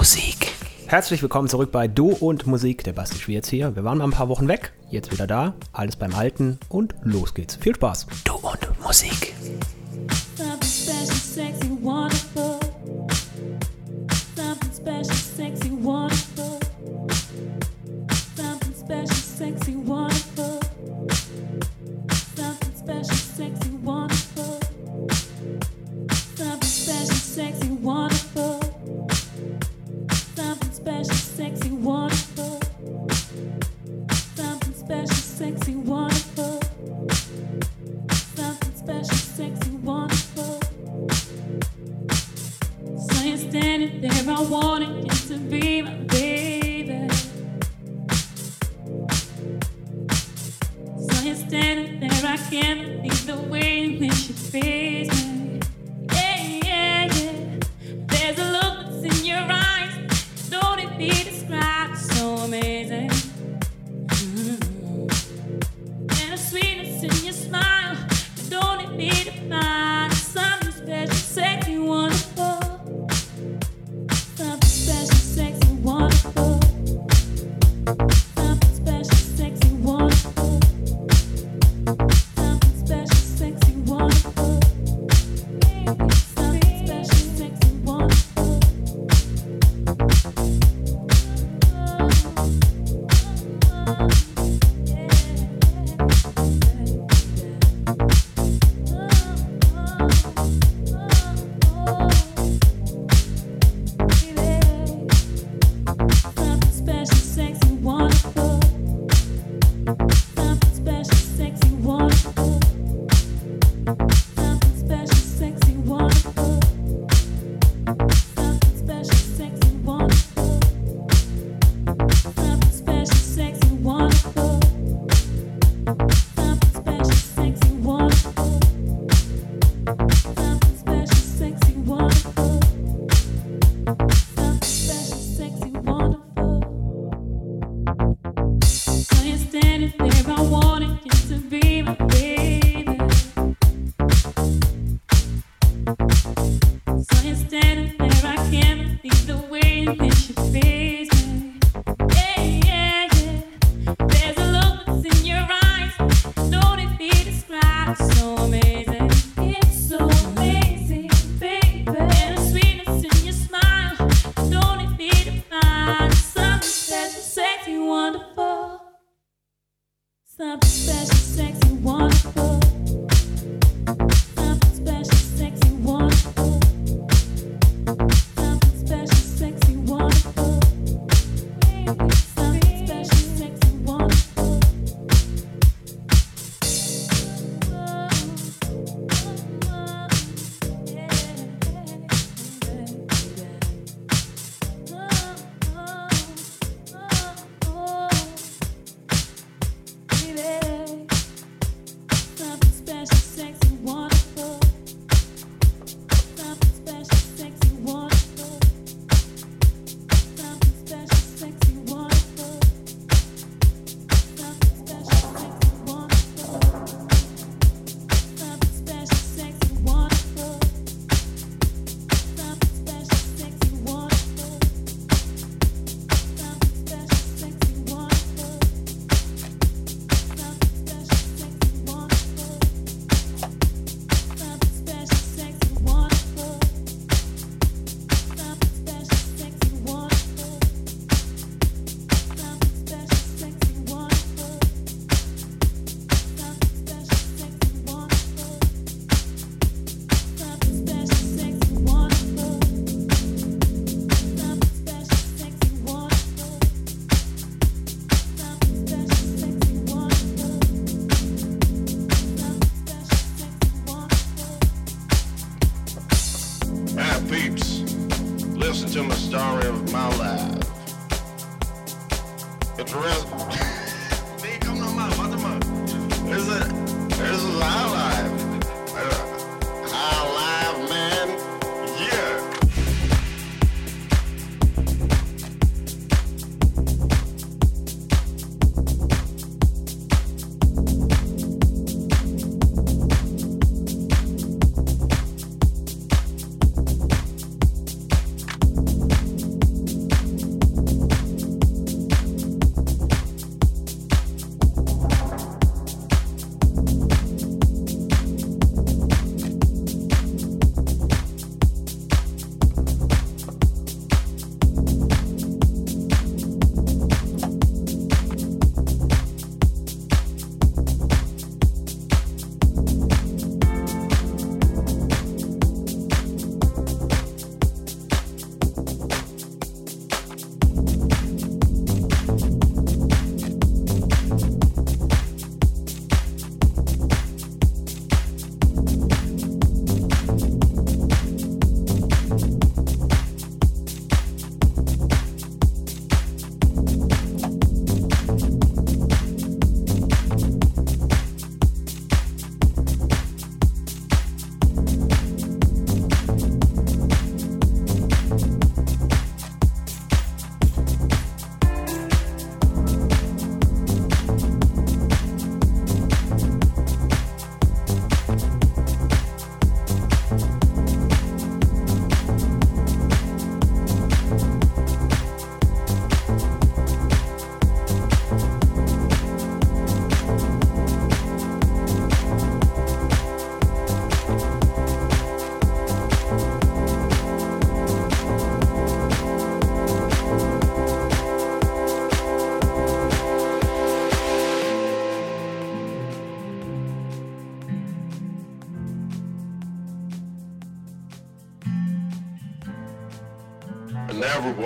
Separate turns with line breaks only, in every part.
Musik. Herzlich willkommen zurück bei Du und Musik, der Basti Schwierz hier. Wir waren mal ein paar Wochen weg, jetzt wieder da, alles beim Alten und los geht's. Viel Spaß. Du und Musik.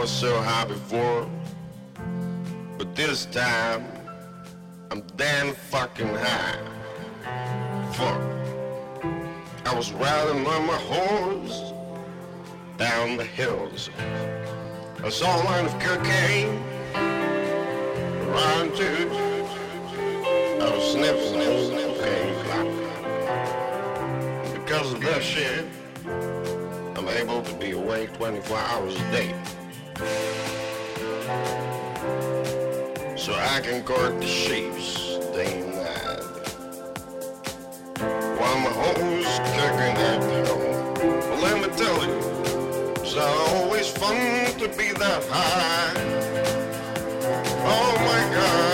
was so high before, but this time I'm damn fucking high. Fuck. I was riding on my horse down the hills. I saw a line of cocaine Run to I was sniffing sniff, sniff. Because of that shit, I'm able to be awake 24 hours a day. So I can guard the shapes day and. While my hoes kicking at home. Well, let me tell you, it's always fun to be that high. Oh my god.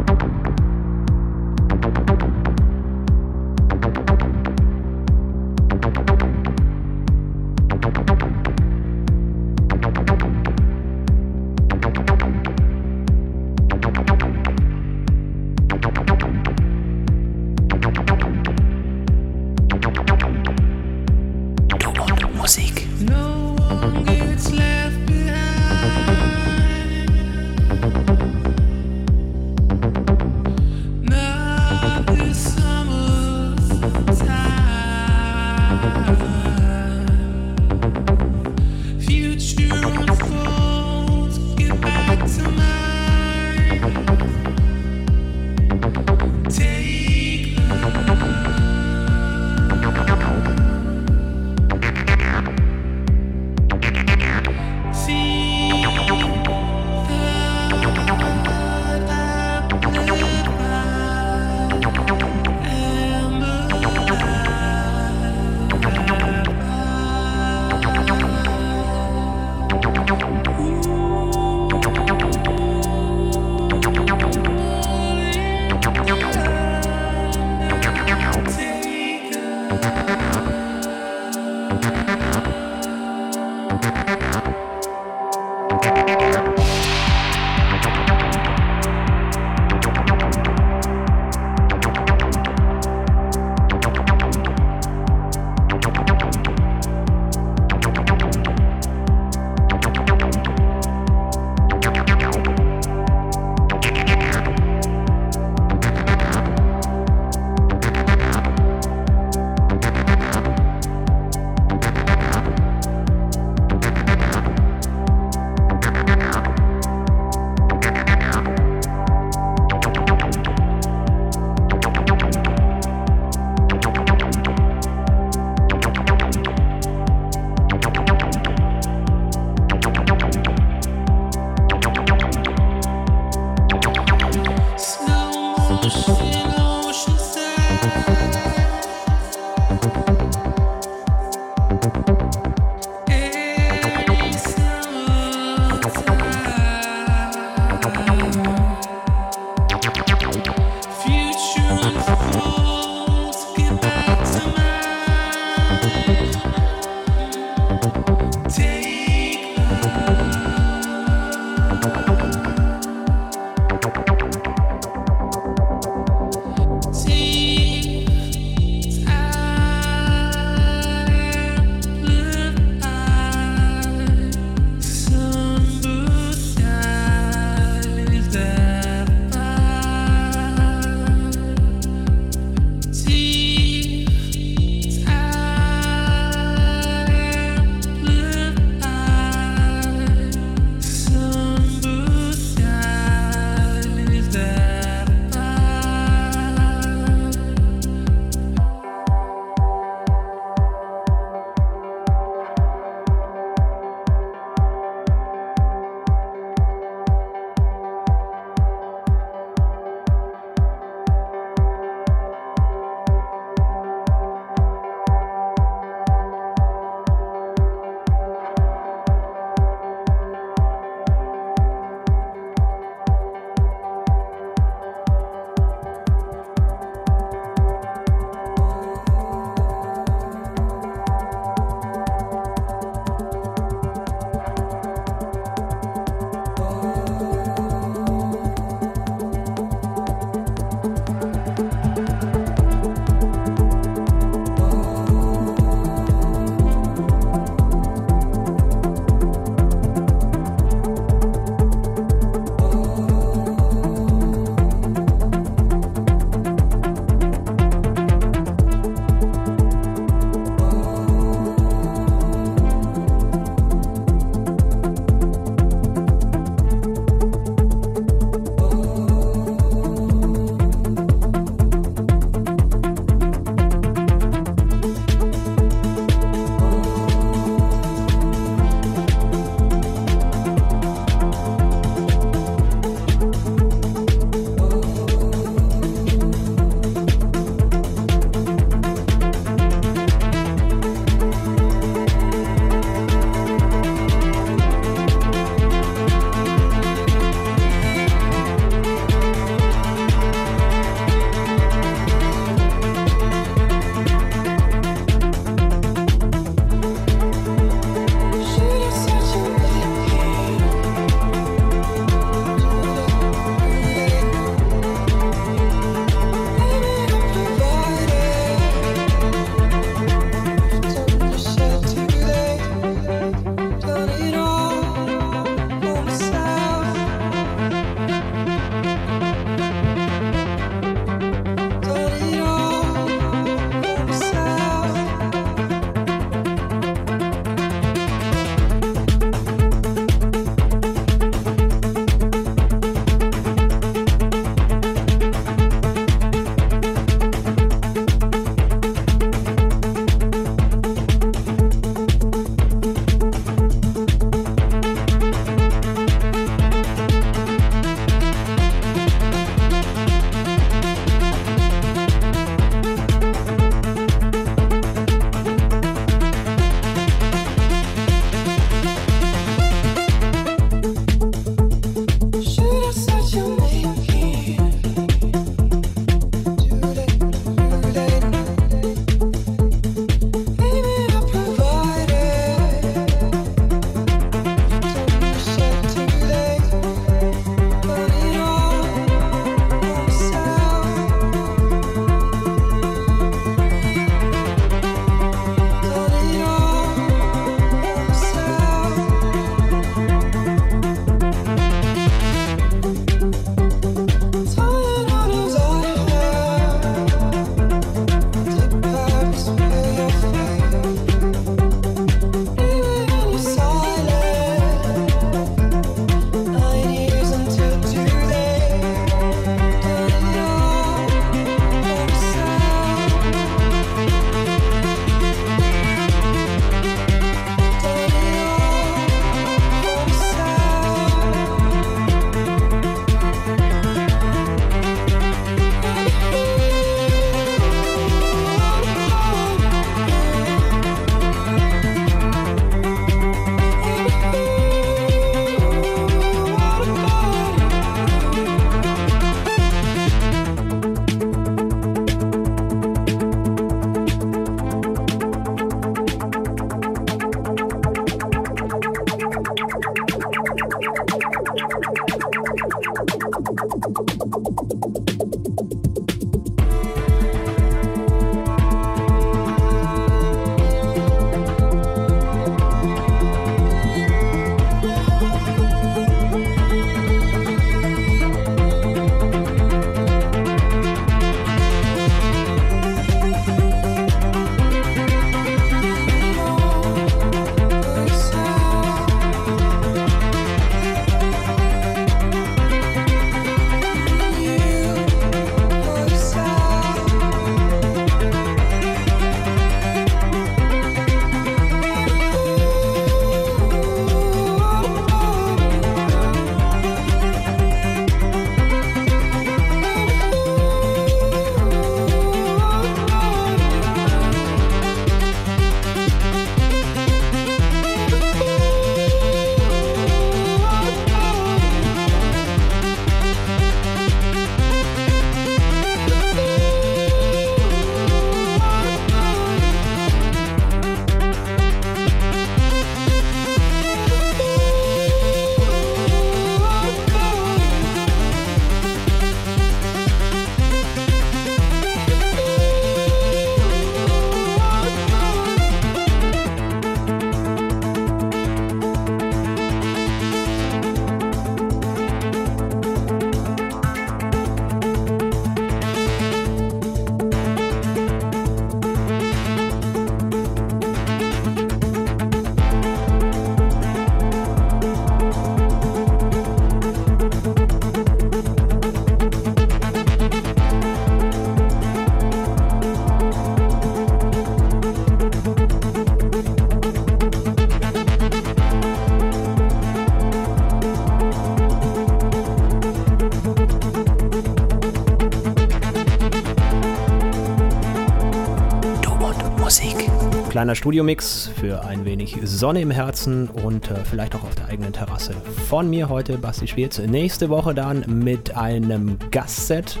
Kleiner Studiomix für ein wenig Sonne im Herzen und äh, vielleicht auch auf der eigenen Terrasse. Von mir heute Basti Schwierz. Nächste Woche dann mit einem Gastset.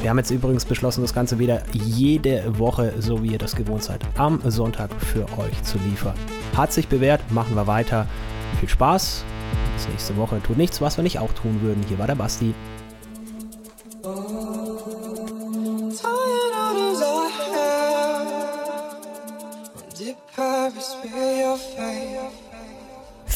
Wir haben jetzt übrigens beschlossen, das Ganze wieder jede Woche, so wie ihr das gewohnt seid, am Sonntag für euch zu liefern. Hat sich bewährt, machen wir weiter. Viel Spaß. Bis nächste Woche. Tut nichts, was wir nicht auch tun würden. Hier war der Basti.